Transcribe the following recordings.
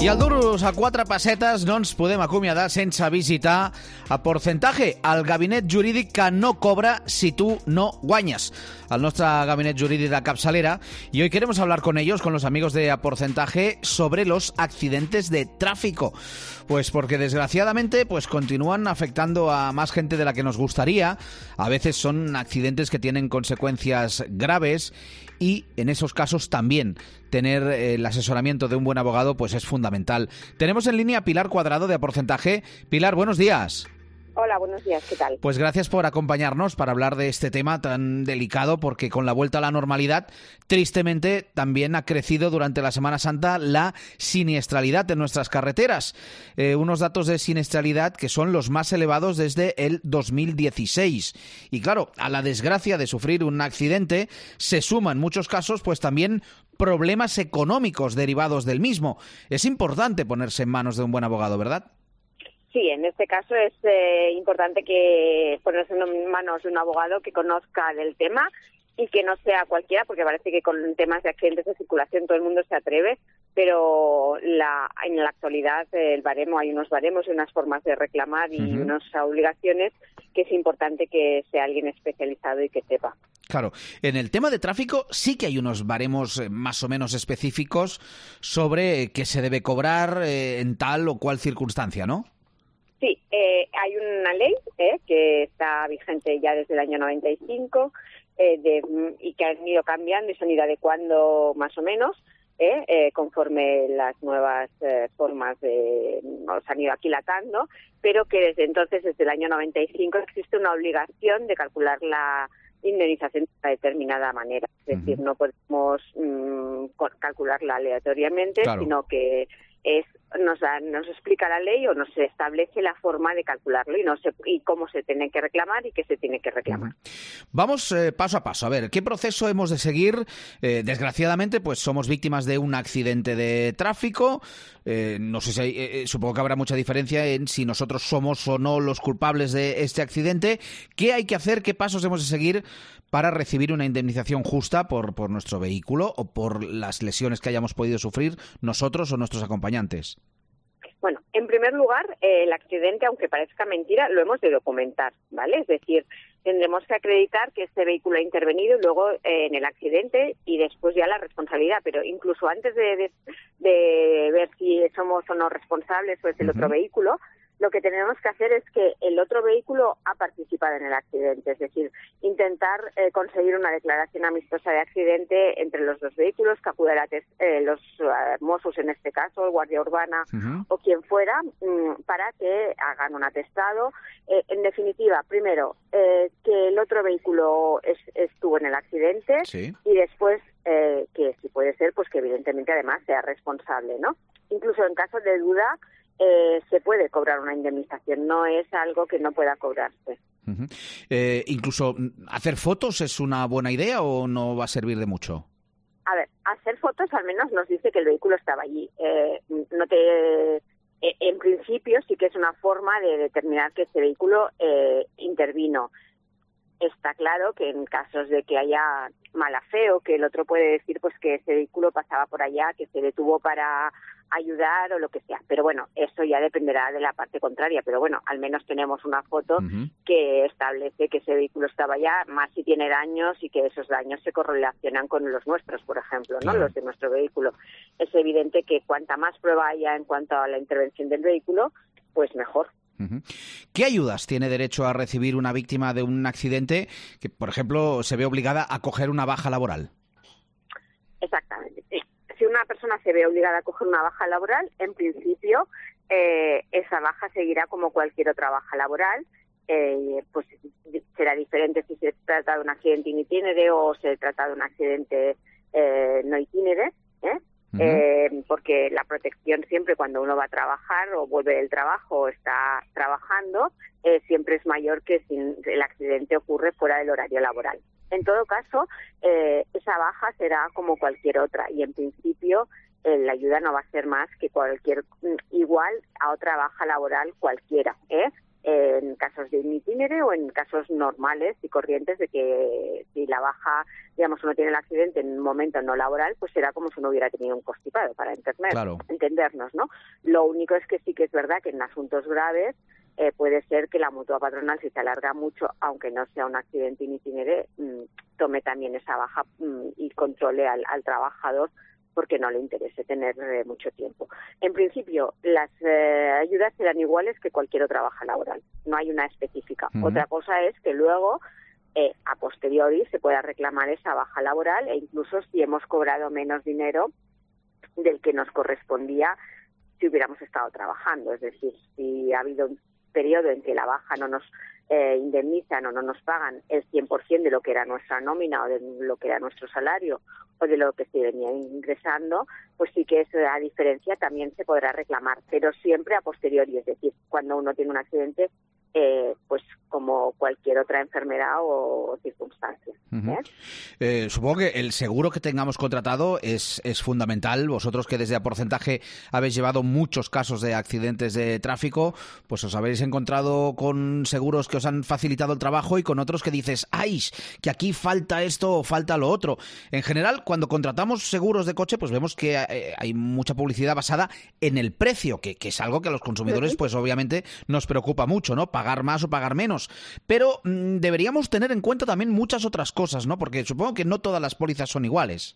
I al Duros a quatre pessetes no ens podem acomiadar sense visitar a Porcentaje, el gabinet jurídic que no cobra si tu no guanyes. El nostre gabinet jurídic de capçalera y hoy queremos hablar con ellos, con los amigos de A Porcentaje, sobre los accidentes de tráfico. Pues porque desgraciadamente pues continúan afectando a más gente de la que nos gustaría. A veces son accidentes que tienen consecuencias graves y en esos casos también tener eh, el asesoramiento de un buen abogado pues es fundamental. Tenemos en línea a Pilar Cuadrado de Porcentaje. Pilar, buenos días. Hola, buenos días, ¿qué tal? Pues gracias por acompañarnos para hablar de este tema tan delicado, porque con la vuelta a la normalidad, tristemente también ha crecido durante la Semana Santa la siniestralidad en nuestras carreteras. Eh, unos datos de siniestralidad que son los más elevados desde el 2016. Y claro, a la desgracia de sufrir un accidente se suman muchos casos, pues también problemas económicos derivados del mismo. Es importante ponerse en manos de un buen abogado, ¿verdad? Sí, en este caso es eh, importante que ponerse en manos de un abogado que conozca del tema y que no sea cualquiera, porque parece que con temas de accidentes de circulación todo el mundo se atreve, pero la, en la actualidad el baremo hay unos baremos y unas formas de reclamar y unas obligaciones que es importante que sea alguien especializado y que sepa. Claro, en el tema de tráfico sí que hay unos baremos eh, más o menos específicos sobre qué se debe cobrar eh, en tal o cual circunstancia, ¿no? Sí, eh, hay una ley eh, que está vigente ya desde el año 95 eh, de, y que han ido cambiando y se han ido adecuando más o menos eh, eh, conforme las nuevas eh, formas de, nos han ido aquilatando, pero que desde entonces, desde el año 95, existe una obligación de calcular la indemnización de una determinada manera. Es decir, no podemos mm, calcularla aleatoriamente, Claro. sino que es nos, da- nos explica la ley o nos establece la forma de calcularlo y, no se, y cómo se tiene que reclamar y qué se tiene que reclamar. Vamos eh, paso a paso. A ver, ¿qué proceso hemos de seguir? Eh, desgraciadamente, pues somos víctimas de un accidente de tráfico. Eh, no sé si hay- eh, supongo que habrá mucha diferencia en si nosotros somos o no los culpables de este accidente. ¿Qué hay que hacer? ¿Qué pasos hemos de seguir para recibir una indemnización justa por, por nuestro vehículo o por las lesiones que hayamos podido sufrir nosotros o nuestros acompañantes? Bueno, en primer lugar, eh, el accidente, aunque parezca mentira, lo hemos de documentar, ¿vale? Es decir, tendremos que acreditar que este vehículo ha intervenido y luego eh, en el accidente y después ya la responsabilidad. Pero incluso antes de, de- de ver si somos o no responsables o es el otro vehículo, lo que tenemos que hacer es que el otro vehículo ha participado en el accidente, es decir, intentar eh, conseguir una declaración amistosa de accidente entre los dos vehículos, que acudirá eh, los Mossos en este caso, el Guardia Urbana o quien fuera mm, para que hagan un atestado. Eh, en definitiva, primero, eh, que el otro vehículo es- estuvo en el accidente Sí. y después eh, que si puede ser, pues que evidentemente además sea responsable, ¿no? Incluso en caso de duda eh, se puede cobrar una indemnización, no es algo que no pueda cobrarse. Ujú. Eh, incluso mm, hacer fotos es una buena idea o no va a servir de mucho. A ver, hacer fotos al menos nos dice que el vehículo estaba allí. Eh, no te, eh, en principio sí que es una forma de determinar que ese vehículo eh, intervino. Está claro que en casos de que haya mala fe o que el otro puede decir pues que ese vehículo pasaba por allá, que se detuvo para ayudar o lo que sea. Pero bueno, eso ya dependerá de la parte contraria. Pero bueno, al menos tenemos una foto que establece que ese vehículo estaba allá, más si tiene daños y que esos daños se correlacionan con los nuestros, por ejemplo, ¿no? Claro. Los de nuestro vehículo. Es evidente que cuanta más prueba haya en cuanto a la intervención del vehículo, pues mejor. ¿Qué ayudas tiene derecho a recibir una víctima de un accidente que, por ejemplo, se ve obligada a coger una baja laboral? Exactamente. Si una persona se ve obligada a coger una baja laboral, en principio eh, esa baja seguirá como cualquier otra baja laboral. Eh, pues será diferente si se trata de un accidente itinere o se trata de un accidente eh, no itinere, ¿eh? Eh, porque la protección siempre cuando uno va a trabajar o vuelve del trabajo o está trabajando eh, siempre es mayor que si el accidente ocurre fuera del horario laboral. En todo caso, eh, esa baja será como cualquier otra y en principio eh, la ayuda no va a ser más que cualquier mm, igual a otra baja laboral cualquiera, ¿eh? En casos de itinere o en casos normales y corrientes de que si la baja, digamos, uno tiene el accidente en un momento no laboral, pues será como si uno hubiera tenido un constipado, para entender, entendernos, ¿no? Lo único es que sí que es verdad que en asuntos graves eh, puede ser que la mutua patronal, si se alarga mucho, aunque no sea un accidente in itinere, mm, tome también esa baja mm, y controle al, al trabajador porque no le interese tener eh, mucho tiempo. En principio, las eh, ayudas serán iguales que cualquier otra baja laboral, no hay una específica. Otra cosa es que luego, eh, a posteriori, se pueda reclamar esa baja laboral e incluso si hemos cobrado menos dinero del que nos correspondía si hubiéramos estado trabajando. Es decir, si ha habido un periodo en que la baja no nos indemnizan o no nos pagan el 100% de lo que era nuestra nómina o de lo que era nuestro salario o de lo que se venía ingresando, pues sí que esa diferencia también se podrá reclamar, pero siempre a posteriori, es decir, cuando uno tiene un accidente, eh, pues como cualquier otra enfermedad o circunstancia. ¿eh? Eh, supongo que el seguro que tengamos contratado es, es fundamental. Vosotros que desde a porcentaje habéis llevado muchos casos de accidentes de tráfico, pues os habéis encontrado con seguros que os han facilitado el trabajo y con otros que dices, ¡ay! que aquí falta esto o falta lo otro. En general, cuando contratamos seguros de coche, pues vemos que hay mucha publicidad basada en el precio, que, que es algo que a los consumidores, pues obviamente nos preocupa mucho, ¿no? Pagar más o pagar menos. Pero mm, deberíamos tener en cuenta también muchas otras cosas, ¿no? Porque supongo que no todas las pólizas son iguales.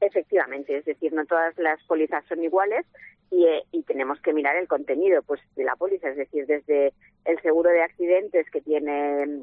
Efectivamente, es decir, no todas las pólizas son iguales y, eh, tenemos que mirar el contenido pues de la póliza, es decir, desde el seguro de accidentes que tiene mm,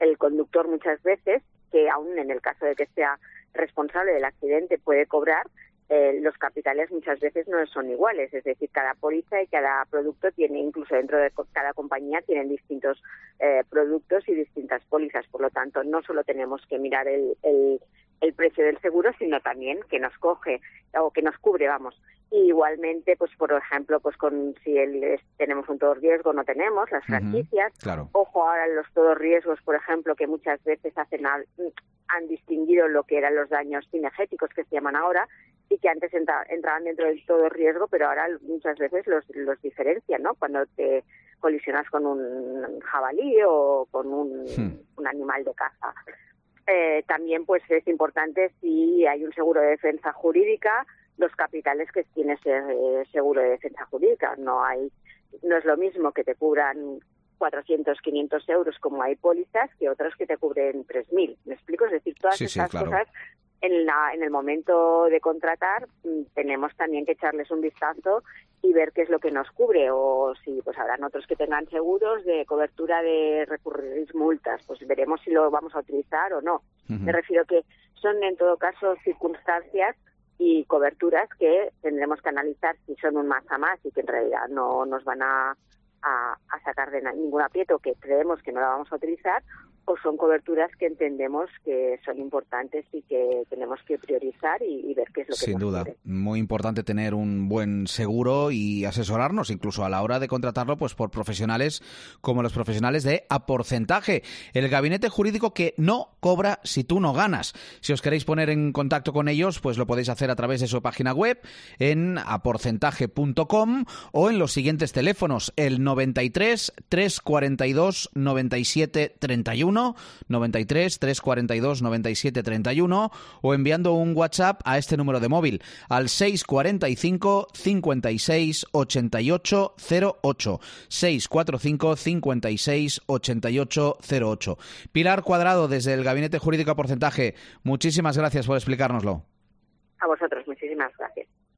el, conductor muchas veces, que aún en el caso de que sea responsable del accidente puede cobrar, eh, los capitales muchas veces no son iguales, es decir, cada póliza y cada producto tiene, incluso dentro de cada compañía, tienen distintos eh, productos y distintas pólizas. Por lo tanto, no solo tenemos que mirar el, el, el precio del seguro, sino también que nos coge o que nos cubre, vamos. Igualmente, pues por ejemplo, pues con si el, tenemos un todo riesgo no tenemos las franquicias. Ojo ahora los todos riesgos, por ejemplo, que muchas veces hacen han distinguido lo que eran los daños cinegéticos que se llaman ahora y que antes entraban dentro del todo riesgo, pero ahora muchas veces los, los diferencian, ¿no? Cuando te colisionas con un jabalí o con un, hmm. un animal de caza. Eh, también pues es importante si hay un seguro de defensa jurídica, los capitales que tiene ese eh, seguro de defensa jurídica. No hay, no es lo mismo que te cubran 400, 500 euros como hay pólizas que otras que te cubren 3.000. ¿Me explico? Es decir, todas estas cosas en, la, en el momento de contratar mm, tenemos también que echarles un vistazo y ver qué es lo que nos cubre o si pues habrán otros que tengan seguros de cobertura de recurrir multas pues veremos si lo vamos a utilizar o no me refiero que son en todo caso circunstancias y coberturas que tendremos que analizar si son un más a más y que en realidad no nos van a, sacar de ningún aprieto que creemos que no la vamos a utilizar o son coberturas que entendemos que son importantes y que tenemos que priorizar y, ver qué es lo que Sin duda, muy importante tener un buen seguro y asesorarnos incluso a la hora de contratarlo pues por profesionales como los profesionales de a porcentaje, el gabinete jurídico que no cobra si tú no ganas. Si os queréis poner en contacto con ellos, pues lo podéis hacer a través de su página web en aporcentaje.com o en los siguientes teléfonos, el 93 342 97 31 93 342 97 31 o enviando un WhatsApp a este número de móvil al 645 56 88 08 645 56 88 08 Pilar Cuadrado desde el Gabinete Jurídico a Porcentaje muchísimas gracias por explicárnoslo. A vosotros muchísimas gracias